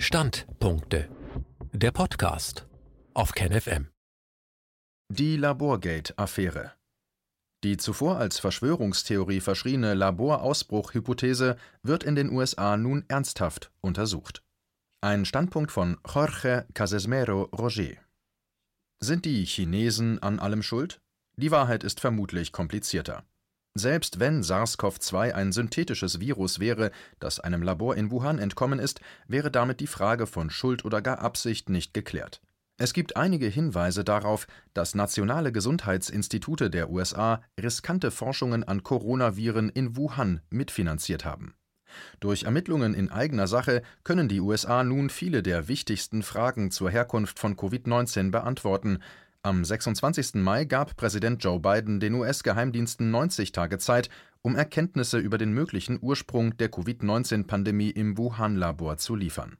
Standpunkte. Der Podcast auf KenFM. Die Laborgate-Affäre. Die zuvor als Verschwörungstheorie verschriene Laborausbruch-Hypothese wird in den USA nun ernsthaft untersucht. Ein Standpunkt von Jorge Casesmero Roger. Sind die Chinesen an allem schuld? Die Wahrheit ist vermutlich komplizierter. Selbst wenn SARS-CoV-2 ein synthetisches Virus wäre, das einem Labor in Wuhan entkommen ist, wäre damit die Frage von Schuld oder gar Absicht nicht geklärt. Es gibt einige Hinweise darauf, dass nationale Gesundheitsinstitute der USA riskante Forschungen an Coronaviren in Wuhan mitfinanziert haben. Durch Ermittlungen in eigener Sache können die USA nun viele der wichtigsten Fragen zur Herkunft von Covid-19 beantworten, am 26. Mai gab Präsident Joe Biden den US-Geheimdiensten 90 Tage Zeit, um Erkenntnisse über den möglichen Ursprung der Covid-19-Pandemie im Wuhan-Labor zu liefern.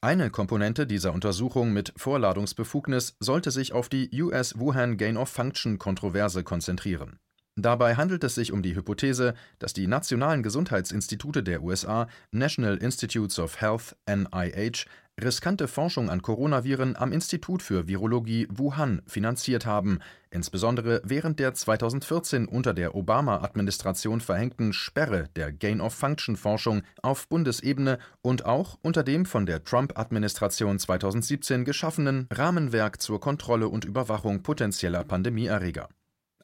Eine Komponente dieser Untersuchung mit Vorladungsbefugnis sollte sich auf die US-Wuhan Gain-of-Function-Kontroverse konzentrieren. Dabei handelt es sich um die Hypothese, dass die nationalen Gesundheitsinstitute der USA National Institutes of Health NIH riskante Forschung an Coronaviren am Institut für Virologie Wuhan finanziert haben, insbesondere während der 2014 unter der Obama-Administration verhängten Sperre der Gain-of-Function-Forschung auf Bundesebene und auch unter dem von der Trump-Administration 2017 geschaffenen Rahmenwerk zur Kontrolle und Überwachung potenzieller Pandemieerreger.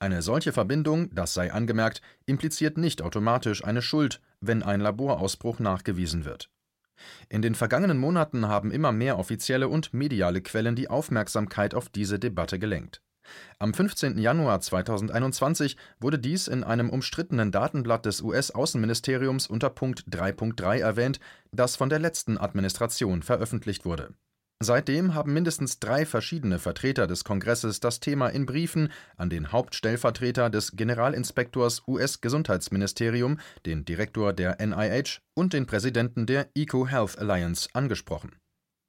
Eine solche Verbindung, das sei angemerkt, impliziert nicht automatisch eine Schuld, wenn ein Laborausbruch nachgewiesen wird. In den vergangenen Monaten haben immer mehr offizielle und mediale Quellen die Aufmerksamkeit auf diese Debatte gelenkt. Am 15. Januar 2021 wurde dies in einem umstrittenen Datenblatt des US-Außenministeriums unter Punkt 3.3 erwähnt, das von der letzten Administration veröffentlicht wurde Seitdem haben mindestens drei verschiedene Vertreter des Kongresses das Thema in Briefen an den Hauptstellvertreter des Generalinspektors US-Gesundheitsministerium, den Direktor der NIH und den Präsidenten der EcoHealth Alliance angesprochen.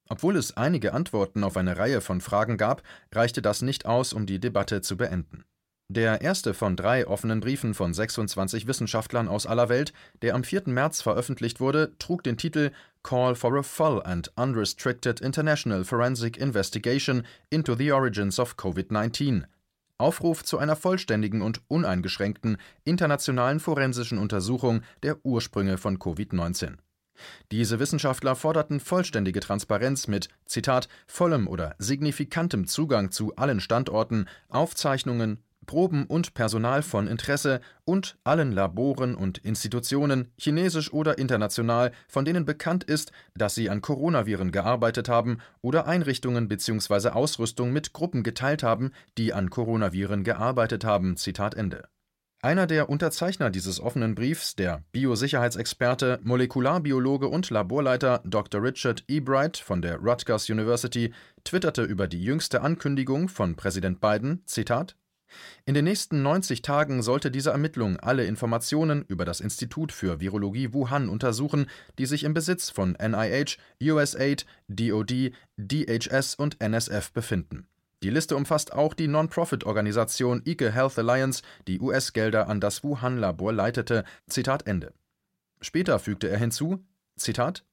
Obwohl es einige Antworten auf eine Reihe von Fragen gab, reichte das nicht aus, um die Debatte zu beenden der erste von drei offenen Briefen von 26 Wissenschaftlern aus aller Welt, der am 4. März veröffentlicht wurde, trug den Titel Call for a Full and Unrestricted International Forensic Investigation into the Origins of COVID-19 Aufruf zu einer vollständigen und uneingeschränkten internationalen forensischen Untersuchung der Ursprünge von Covid-19. Diese Wissenschaftler forderten vollständige Transparenz mit Zitat vollem oder signifikantem Zugang zu allen Standorten, Aufzeichnungen, Proben und Personal von Interesse und allen Laboren und Institutionen, chinesisch oder international, von denen bekannt ist, dass sie an Coronaviren gearbeitet haben oder Einrichtungen bzw. Ausrüstung mit Gruppen geteilt haben, die an Coronaviren gearbeitet haben. Zitat Ende. Einer der Unterzeichner dieses offenen Briefs, der Biosicherheitsexperte, Molekularbiologe und Laborleiter Dr. Richard E. Bright von der Rutgers University, twitterte über die jüngste Ankündigung von Präsident Biden, Zitat, in den nächsten 90 Tagen sollte diese Ermittlung alle Informationen über das Institut für Virologie Wuhan untersuchen, die sich im Besitz von NIH, USAID, DoD, DHS und NSF befinden. Die Liste umfasst auch die Non-Profit-Organisation Ike Health Alliance, die US-Gelder an das Wuhan-Labor leitete. Zitat Ende. Später fügte er hinzu: Zitat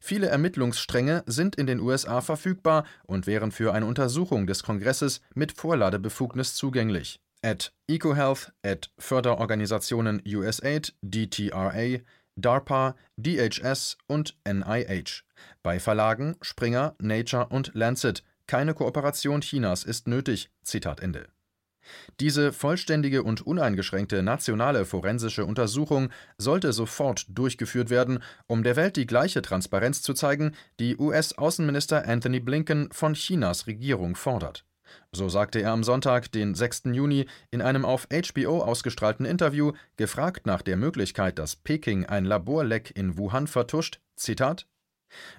Viele Ermittlungsstränge sind in den USA verfügbar und wären für eine Untersuchung des Kongresses mit Vorladebefugnis zugänglich. At EcoHealth, at Förderorganisationen USAID, DTRA, DARPA, DHS und NIH. Bei Verlagen Springer, Nature und Lancet. Keine Kooperation Chinas ist nötig. Zitat Ende. Diese vollständige und uneingeschränkte nationale forensische Untersuchung sollte sofort durchgeführt werden, um der Welt die gleiche Transparenz zu zeigen, die US-Außenminister Anthony Blinken von Chinas Regierung fordert. So sagte er am Sonntag, den 6. Juni, in einem auf HBO ausgestrahlten Interview, gefragt nach der Möglichkeit, dass Peking ein Laborleck in Wuhan vertuscht, Zitat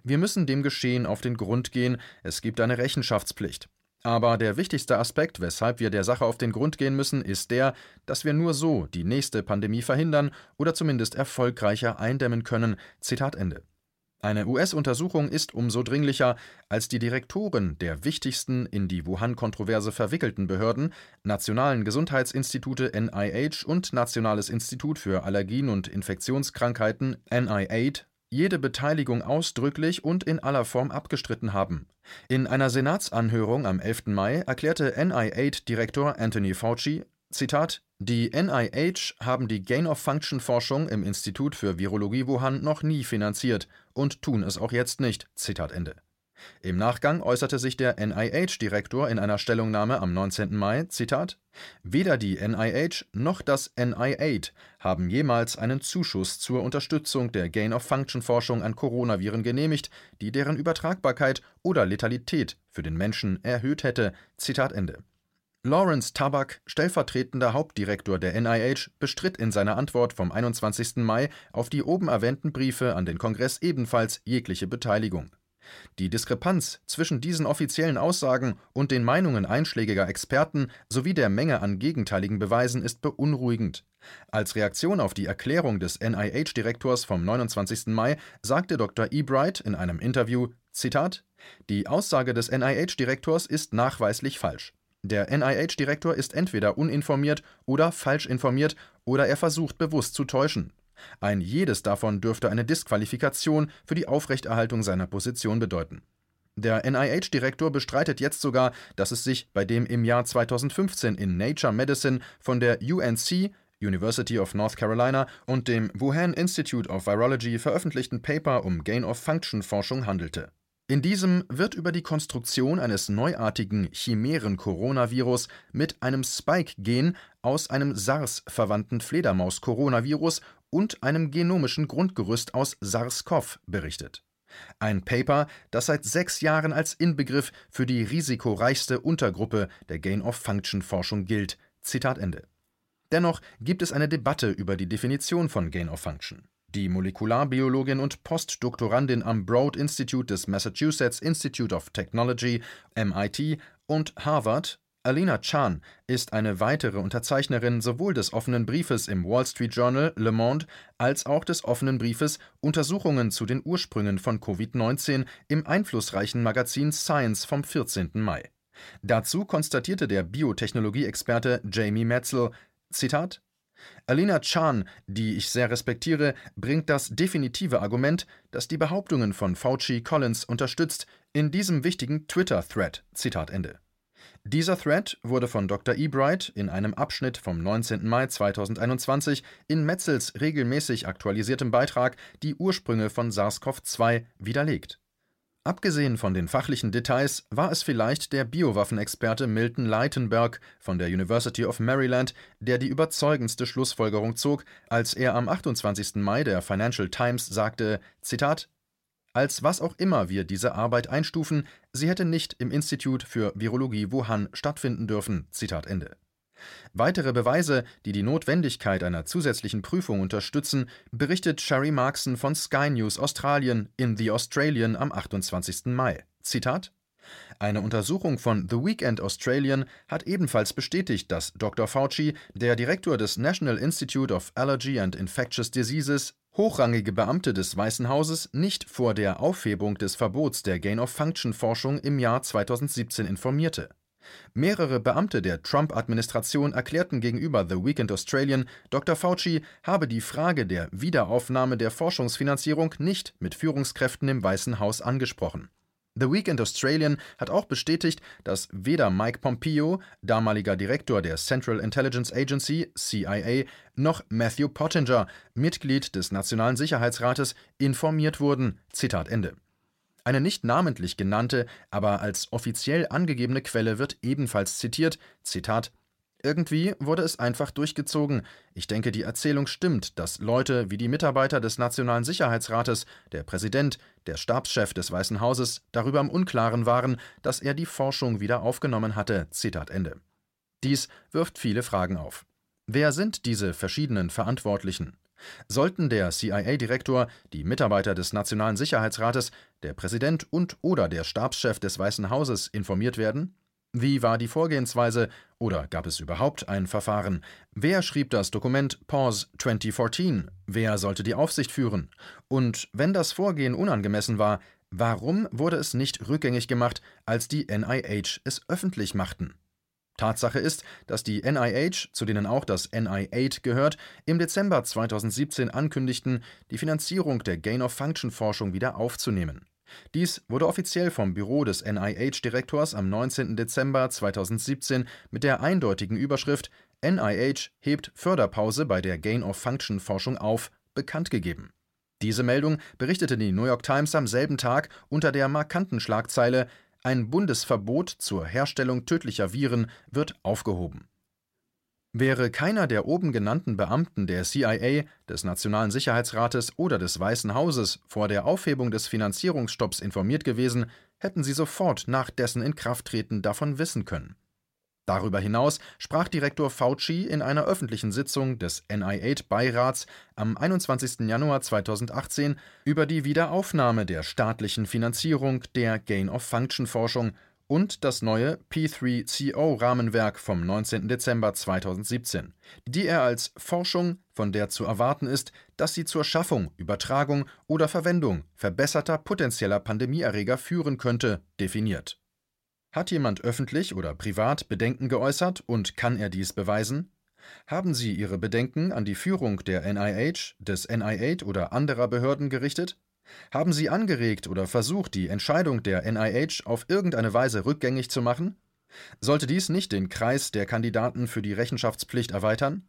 Wir müssen dem Geschehen auf den Grund gehen, es gibt eine Rechenschaftspflicht. Aber der wichtigste Aspekt, weshalb wir der Sache auf den Grund gehen müssen, ist der, dass wir nur so die nächste Pandemie verhindern oder zumindest erfolgreicher eindämmen können. Zitat Ende. Eine US-Untersuchung ist umso dringlicher, als die Direktoren der wichtigsten in die Wuhan-Kontroverse verwickelten Behörden, Nationalen Gesundheitsinstitute NIH und Nationales Institut für Allergien und Infektionskrankheiten NIAID, jede Beteiligung ausdrücklich und in aller Form abgestritten haben. In einer Senatsanhörung am 11. Mai erklärte NIH-Direktor Anthony Fauci, Zitat, die NIH haben die Gain-of-Function-Forschung im Institut für Virologie Wuhan noch nie finanziert und tun es auch jetzt nicht. Zitat Ende. Im Nachgang äußerte sich der NIH-Direktor in einer Stellungnahme am 19. Mai: Zitat, Weder die NIH noch das NIAID haben jemals einen Zuschuss zur Unterstützung der Gain-of-Function-Forschung an Coronaviren genehmigt, die deren Übertragbarkeit oder Letalität für den Menschen erhöht hätte. Zitat Ende. Lawrence Tabak, stellvertretender Hauptdirektor der NIH, bestritt in seiner Antwort vom 21. Mai auf die oben erwähnten Briefe an den Kongress ebenfalls jegliche Beteiligung die Diskrepanz zwischen diesen offiziellen Aussagen und den Meinungen einschlägiger Experten sowie der Menge an gegenteiligen Beweisen ist beunruhigend. Als Reaktion auf die Erklärung des NIH-Direktors vom 29. Mai sagte Dr. Ebright in einem Interview: Zitat: Die Aussage des NIH-Direktors ist nachweislich falsch. Der NIH-Direktor ist entweder uninformiert oder falsch informiert oder er versucht bewusst zu täuschen. Ein jedes davon dürfte eine Disqualifikation für die Aufrechterhaltung seiner Position bedeuten. Der NIH-Direktor bestreitet jetzt sogar, dass es sich bei dem im Jahr 2015 in Nature Medicine von der UNC University of North Carolina und dem Wuhan Institute of Virology veröffentlichten Paper um Gain-of-Function-Forschung handelte in diesem wird über die Konstruktion eines neuartigen Chimären-Coronavirus mit einem Spike-Gen aus einem SARS-verwandten Fledermaus-Coronavirus und einem genomischen Grundgerüst aus SARS-CoV berichtet. Ein Paper, das seit sechs Jahren als Inbegriff für die risikoreichste Untergruppe der Gain-of-Function-Forschung gilt. Zitat Ende. Dennoch gibt es eine Debatte über die Definition von Gain-of-Function. Die Molekularbiologin und Postdoktorandin am Broad Institute des Massachusetts Institute of Technology (MIT) und Harvard, Alina Chan, ist eine weitere Unterzeichnerin sowohl des offenen Briefes im Wall Street Journal Le Monde als auch des offenen Briefes Untersuchungen zu den Ursprüngen von Covid-19 im einflussreichen Magazin Science vom 14. Mai. Dazu konstatierte der Biotechnologie-Experte Jamie Metzel: Zitat Alina Chan, die ich sehr respektiere, bringt das definitive Argument, das die Behauptungen von Fauci Collins unterstützt, in diesem wichtigen Twitter-Thread. Zitat Ende. Dieser Thread wurde von Dr. Ebright in einem Abschnitt vom 19. Mai 2021 in Metzels regelmäßig aktualisiertem Beitrag Die Ursprünge von SARS-CoV-2 widerlegt Abgesehen von den fachlichen Details war es vielleicht der Biowaffenexperte Milton Leitenberg von der University of Maryland, der die überzeugendste Schlussfolgerung zog, als er am 28. Mai der Financial Times sagte: Zitat als was auch immer wir diese Arbeit einstufen, sie hätte nicht im Institut für Virologie Wuhan stattfinden dürfen. Zitat Ende. Weitere Beweise, die die Notwendigkeit einer zusätzlichen Prüfung unterstützen, berichtet Sherry Markson von Sky News Australien in The Australian am 28. Mai. Zitat eine Untersuchung von The Weekend Australian hat ebenfalls bestätigt, dass Dr. Fauci, der Direktor des National Institute of Allergy and Infectious Diseases, hochrangige Beamte des Weißen Hauses nicht vor der Aufhebung des Verbots der Gain-of-Function-Forschung im Jahr 2017 informierte Mehrere Beamte der Trump-Administration erklärten gegenüber The Weekend Australian, Dr. Fauci habe die Frage der Wiederaufnahme der Forschungsfinanzierung nicht mit Führungskräften im Weißen Haus angesprochen. The Weekend Australian hat auch bestätigt, dass weder Mike Pompeo, damaliger Direktor der Central Intelligence Agency CIA, noch Matthew Pottinger, Mitglied des Nationalen Sicherheitsrates, informiert wurden. Zitat Ende. Eine nicht namentlich genannte, aber als offiziell angegebene Quelle wird ebenfalls zitiert: Zitat irgendwie wurde es einfach durchgezogen. Ich denke, die Erzählung stimmt, dass Leute wie die Mitarbeiter des Nationalen Sicherheitsrates, der Präsident, der Stabschef des Weißen Hauses darüber im Unklaren waren, dass er die Forschung wieder aufgenommen hatte. Zitat Ende. Dies wirft viele Fragen auf. Wer sind diese verschiedenen Verantwortlichen? Sollten der CIA-Direktor, die Mitarbeiter des Nationalen Sicherheitsrates, der Präsident und/oder der Stabschef des Weißen Hauses informiert werden? Wie war die Vorgehensweise oder gab es überhaupt ein Verfahren? Wer schrieb das Dokument Pause 2014? Wer sollte die Aufsicht führen? Und wenn das Vorgehen unangemessen war, warum wurde es nicht rückgängig gemacht, als die NIH es öffentlich machten? Tatsache ist, dass die NIH, zu denen auch das NI8 gehört, im Dezember 2017 ankündigten, die Finanzierung der Gain-of-Function-Forschung wieder aufzunehmen. Dies wurde offiziell vom Büro des NIH-Direktors am 19. Dezember 2017 mit der eindeutigen Überschrift NIH hebt Förderpause bei der Gain-of-Function-Forschung auf bekannt gegeben. Diese Meldung berichtete die New York Times am selben Tag unter der markanten Schlagzeile Ein Bundesverbot zur Herstellung tödlicher Viren wird aufgehoben. Wäre keiner der oben genannten Beamten der CIA, des Nationalen Sicherheitsrates oder des Weißen Hauses vor der Aufhebung des Finanzierungsstopps informiert gewesen, hätten sie sofort nach dessen Inkrafttreten davon wissen können. Darüber hinaus sprach Direktor Fauci in einer öffentlichen Sitzung des NIH-Beirats am 21. Januar 2018 über die Wiederaufnahme der staatlichen Finanzierung der Gain-of-Function-Forschung und das neue P3CO-Rahmenwerk vom 19. Dezember 2017, die er als Forschung, von der zu erwarten ist, dass sie zur Schaffung, Übertragung oder Verwendung verbesserter potenzieller Pandemieerreger führen könnte, definiert hat jemand öffentlich oder privat Bedenken geäußert und kann er dies beweisen? Haben Sie Ihre Bedenken an die Führung der NIH, des NIH oder anderer Behörden gerichtet? Haben Sie angeregt oder versucht, die Entscheidung der NIH auf irgendeine Weise rückgängig zu machen? Sollte dies nicht den Kreis der Kandidaten für die Rechenschaftspflicht erweitern?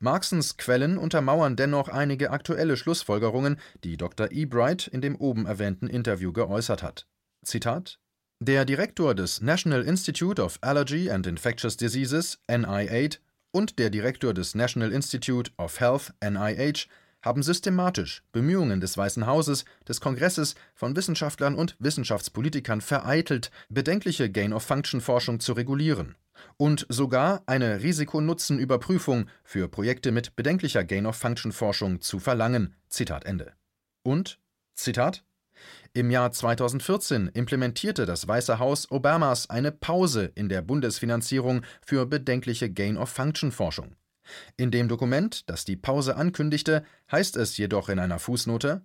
Marxens Quellen untermauern dennoch einige aktuelle Schlussfolgerungen, die Dr. E. Bright in dem oben erwähnten Interview geäußert hat. Zitat der Direktor des National Institute of Allergy and Infectious Diseases (NIAID) und der Direktor des National Institute of Health (NIH) haben systematisch Bemühungen des Weißen Hauses, des Kongresses, von Wissenschaftlern und Wissenschaftspolitikern vereitelt, bedenkliche Gain-of-Function-Forschung zu regulieren und sogar eine Risiko-Nutzen-Überprüfung für Projekte mit bedenklicher Gain-of-Function-Forschung zu verlangen. Zitat Ende. Und Zitat im Jahr 2014 implementierte das Weiße Haus Obamas eine Pause in der Bundesfinanzierung für bedenkliche Gain-of-Function-Forschung. In dem Dokument, das die Pause ankündigte, heißt es jedoch in einer Fußnote: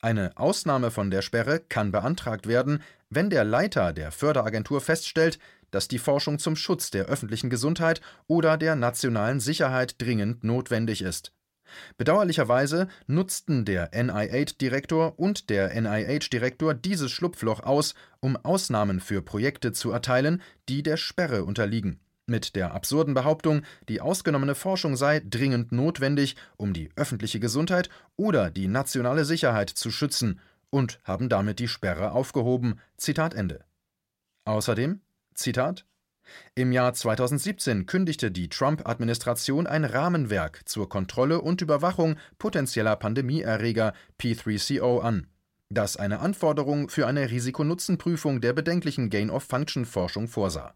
Eine Ausnahme von der Sperre kann beantragt werden, wenn der Leiter der Förderagentur feststellt, dass die Forschung zum Schutz der öffentlichen Gesundheit oder der nationalen Sicherheit dringend notwendig ist Bedauerlicherweise nutzten der NIH-Direktor und der NIH-Direktor dieses Schlupfloch aus, um Ausnahmen für Projekte zu erteilen, die der Sperre unterliegen, mit der absurden Behauptung, die ausgenommene Forschung sei dringend notwendig, um die öffentliche Gesundheit oder die nationale Sicherheit zu schützen, und haben damit die Sperre aufgehoben. Zitat Ende. Außerdem Zitat im Jahr 2017 kündigte die Trump-Administration ein Rahmenwerk zur Kontrolle und Überwachung potenzieller Pandemieerreger P3CO an, das eine Anforderung für eine Risikonutzenprüfung der bedenklichen Gain-of-Function-Forschung vorsah.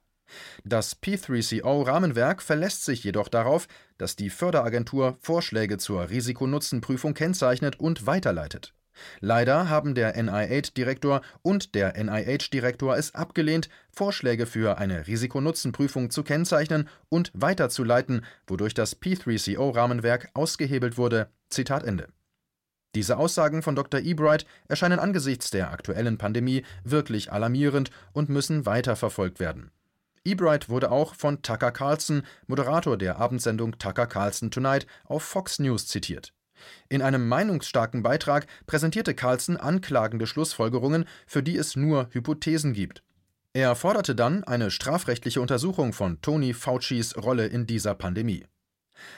Das P3CO-Rahmenwerk verlässt sich jedoch darauf, dass die Förderagentur Vorschläge zur Risikonutzenprüfung kennzeichnet und weiterleitet Leider haben der NIH-Direktor und der NIH-Direktor es abgelehnt, Vorschläge für eine Risikonutzenprüfung zu kennzeichnen und weiterzuleiten, wodurch das P3CO-Rahmenwerk ausgehebelt wurde. Zitat Ende. Diese Aussagen von Dr. Ebright erscheinen angesichts der aktuellen Pandemie wirklich alarmierend und müssen weiterverfolgt werden. Ebright wurde auch von Tucker Carlson, Moderator der Abendsendung Tucker Carlson Tonight, auf Fox News zitiert. In einem meinungsstarken Beitrag präsentierte Carlson anklagende Schlussfolgerungen, für die es nur Hypothesen gibt. Er forderte dann eine strafrechtliche Untersuchung von Tony Faucis Rolle in dieser Pandemie.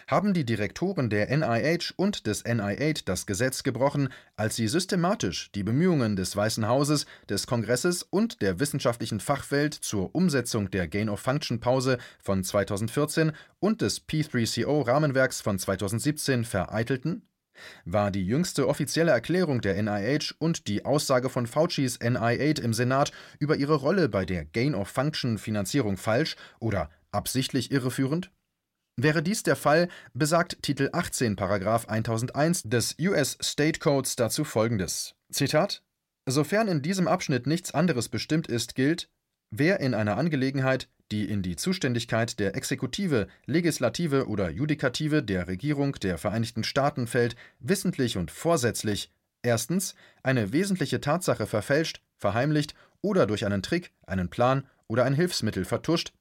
Haben die Direktoren der NIH und des NIH das Gesetz gebrochen, als sie systematisch die Bemühungen des Weißen Hauses, des Kongresses und der wissenschaftlichen Fachwelt zur Umsetzung der Gain-of-Function-Pause von 2014 und des P3CO-Rahmenwerks von 2017 vereitelten? War die jüngste offizielle Erklärung der NIH und die Aussage von Faucis NI8 im Senat über ihre Rolle bei der Gain-of-Function-Finanzierung falsch oder absichtlich irreführend? Wäre dies der Fall, besagt Titel 18 Paragraph 1001 des US State Codes dazu folgendes: Zitat Sofern in diesem Abschnitt nichts anderes bestimmt ist, gilt, wer in einer Angelegenheit die in die Zuständigkeit der Exekutive, Legislative oder Judikative der Regierung der Vereinigten Staaten fällt, wissentlich und vorsätzlich erstens eine wesentliche Tatsache verfälscht, verheimlicht oder durch einen Trick, einen Plan oder ein Hilfsmittel vertuscht,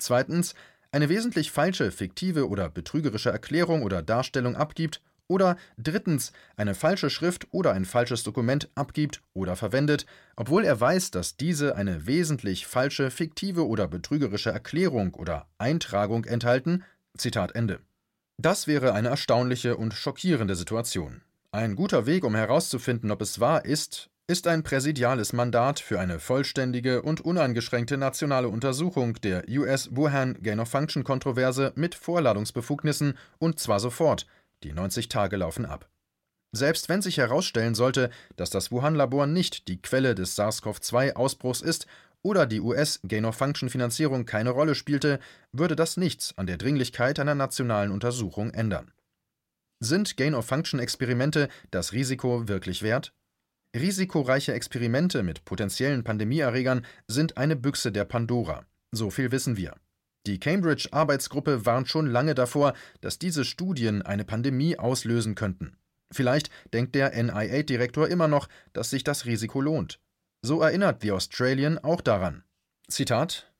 Zweitens, eine wesentlich falsche, fiktive oder betrügerische Erklärung oder Darstellung abgibt oder drittens eine falsche Schrift oder ein falsches Dokument abgibt oder verwendet, obwohl er weiß, dass diese eine wesentlich falsche, fiktive oder betrügerische Erklärung oder Eintragung enthalten. Zitat Ende. Das wäre eine erstaunliche und schockierende Situation. Ein guter Weg, um herauszufinden, ob es wahr ist, ist ein präsidiales Mandat für eine vollständige und uneingeschränkte nationale Untersuchung der US Wuhan Gain-of-Function-Kontroverse mit Vorladungsbefugnissen und zwar sofort – die 90 Tage laufen ab. Selbst wenn sich herausstellen sollte, dass das Wuhan-Labor nicht die Quelle des SARS-CoV-2-Ausbruchs ist oder die US-Gain-of-Function-Finanzierung keine Rolle spielte, würde das nichts an der Dringlichkeit einer nationalen Untersuchung ändern. Sind Gain-of-Function-Experimente das Risiko wirklich wert? Risikoreiche Experimente mit potenziellen Pandemieerregern sind eine Büchse der Pandora. So viel wissen wir. Die Cambridge-Arbeitsgruppe warnt schon lange davor, dass diese Studien eine Pandemie auslösen könnten. Vielleicht denkt der NIA-Direktor immer noch, dass sich das Risiko lohnt. So erinnert The Australian auch daran. Zitat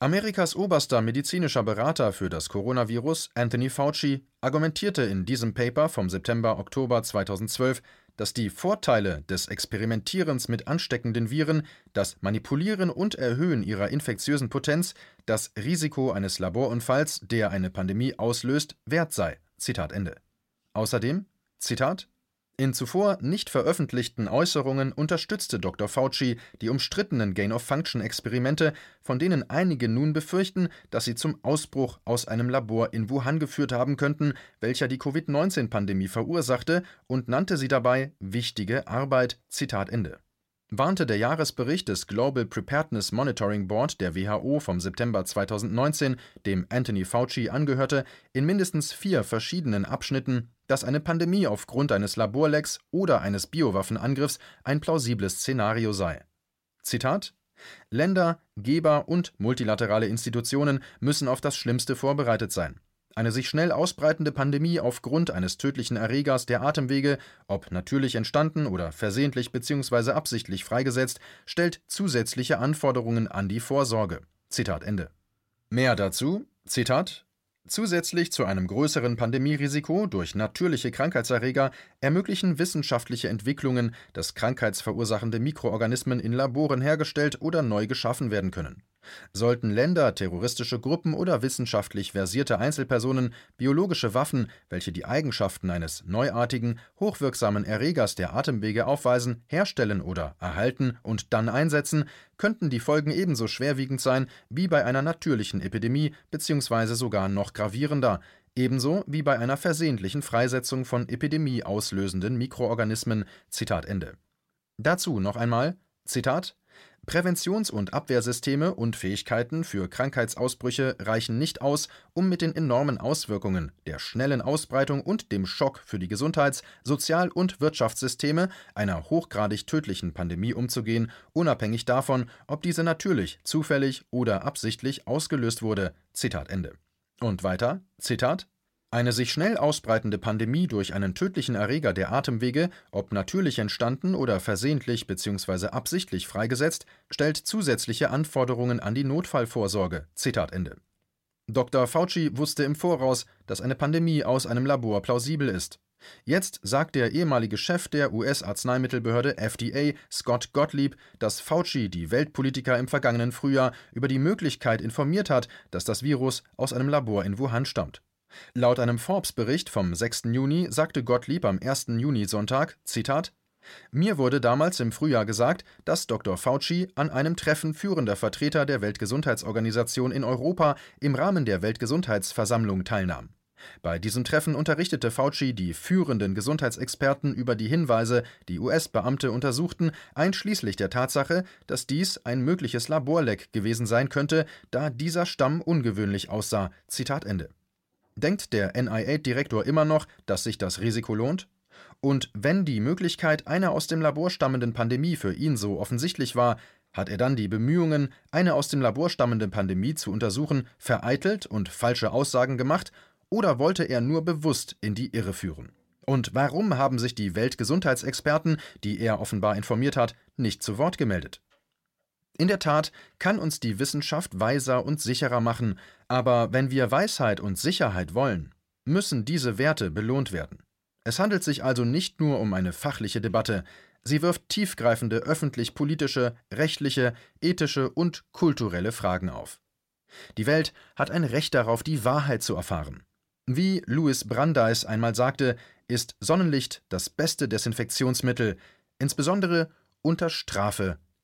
Amerikas oberster medizinischer Berater für das Coronavirus, Anthony Fauci, argumentierte in diesem Paper vom September-Oktober 2012, dass die Vorteile des Experimentierens mit ansteckenden Viren, das Manipulieren und Erhöhen ihrer infektiösen Potenz, das Risiko eines Laborunfalls, der eine Pandemie auslöst, wert sei. Zitat Ende. Außerdem, Zitat, in zuvor nicht veröffentlichten Äußerungen unterstützte Dr. Fauci die umstrittenen Gain-of-Function-Experimente, von denen einige nun befürchten, dass sie zum Ausbruch aus einem Labor in Wuhan geführt haben könnten, welcher die Covid-19-Pandemie verursachte, und nannte sie dabei wichtige Arbeit. Zitat Ende warnte der Jahresbericht des Global Preparedness Monitoring Board der WHO vom September 2019, dem Anthony Fauci angehörte, in mindestens vier verschiedenen Abschnitten, dass eine Pandemie aufgrund eines Laborlecks oder eines Biowaffenangriffs ein plausibles Szenario sei. Zitat Länder, Geber und multilaterale Institutionen müssen auf das Schlimmste vorbereitet sein. Eine sich schnell ausbreitende Pandemie aufgrund eines tödlichen Erregers der Atemwege, ob natürlich entstanden oder versehentlich bzw. absichtlich freigesetzt, stellt zusätzliche Anforderungen an die Vorsorge. Zitat Ende. Mehr dazu, Zitat, Zusätzlich zu einem größeren Pandemierisiko durch natürliche Krankheitserreger ermöglichen wissenschaftliche Entwicklungen, dass krankheitsverursachende Mikroorganismen in Laboren hergestellt oder neu geschaffen werden können Sollten Länder, terroristische Gruppen oder wissenschaftlich versierte Einzelpersonen biologische Waffen, welche die Eigenschaften eines neuartigen, hochwirksamen Erregers der Atemwege aufweisen, herstellen oder erhalten und dann einsetzen, könnten die Folgen ebenso schwerwiegend sein wie bei einer natürlichen Epidemie bzw. sogar noch gravierender, ebenso wie bei einer versehentlichen Freisetzung von epidemieauslösenden Mikroorganismen. Zitat Ende. Dazu noch einmal Zitat Präventions- und Abwehrsysteme und Fähigkeiten für Krankheitsausbrüche reichen nicht aus, um mit den enormen Auswirkungen der schnellen Ausbreitung und dem Schock für die Gesundheits-, Sozial- und Wirtschaftssysteme einer hochgradig tödlichen Pandemie umzugehen, unabhängig davon, ob diese natürlich, zufällig oder absichtlich ausgelöst wurde. Zitat Ende. Und weiter, Zitat eine sich schnell ausbreitende Pandemie durch einen tödlichen Erreger der Atemwege, ob natürlich entstanden oder versehentlich bzw. absichtlich freigesetzt, stellt zusätzliche Anforderungen an die Notfallvorsorge. Zitat Ende. Dr. Fauci wusste im Voraus, dass eine Pandemie aus einem Labor plausibel ist. Jetzt sagt der ehemalige Chef der US-Arzneimittelbehörde FDA, Scott Gottlieb, dass Fauci die Weltpolitiker im vergangenen Frühjahr über die Möglichkeit informiert hat, dass das Virus aus einem Labor in Wuhan stammt. Laut einem Forbes-Bericht vom 6. Juni sagte Gottlieb am 1. Juni-Sonntag: Zitat mir wurde damals im Frühjahr gesagt, dass Dr. Fauci an einem Treffen führender Vertreter der Weltgesundheitsorganisation in Europa im Rahmen der Weltgesundheitsversammlung teilnahm. Bei diesem Treffen unterrichtete Fauci die führenden Gesundheitsexperten über die Hinweise, die US-Beamte untersuchten, einschließlich der Tatsache, dass dies ein mögliches Laborleck gewesen sein könnte, da dieser Stamm ungewöhnlich aussah. Zitat Ende. Denkt der NIA-Direktor immer noch, dass sich das Risiko lohnt? Und wenn die Möglichkeit einer aus dem Labor stammenden Pandemie für ihn so offensichtlich war, hat er dann die Bemühungen, eine aus dem Labor stammende Pandemie zu untersuchen, vereitelt und falsche Aussagen gemacht, oder wollte er nur bewusst in die Irre führen? Und warum haben sich die Weltgesundheitsexperten, die er offenbar informiert hat, nicht zu Wort gemeldet? In der Tat kann uns die Wissenschaft weiser und sicherer machen, aber wenn wir Weisheit und Sicherheit wollen, müssen diese Werte belohnt werden. Es handelt sich also nicht nur um eine fachliche Debatte, sie wirft tiefgreifende öffentlich-politische, rechtliche, ethische und kulturelle Fragen auf. Die Welt hat ein Recht darauf, die Wahrheit zu erfahren. Wie Louis Brandeis einmal sagte, ist Sonnenlicht das beste Desinfektionsmittel, insbesondere unter Strafe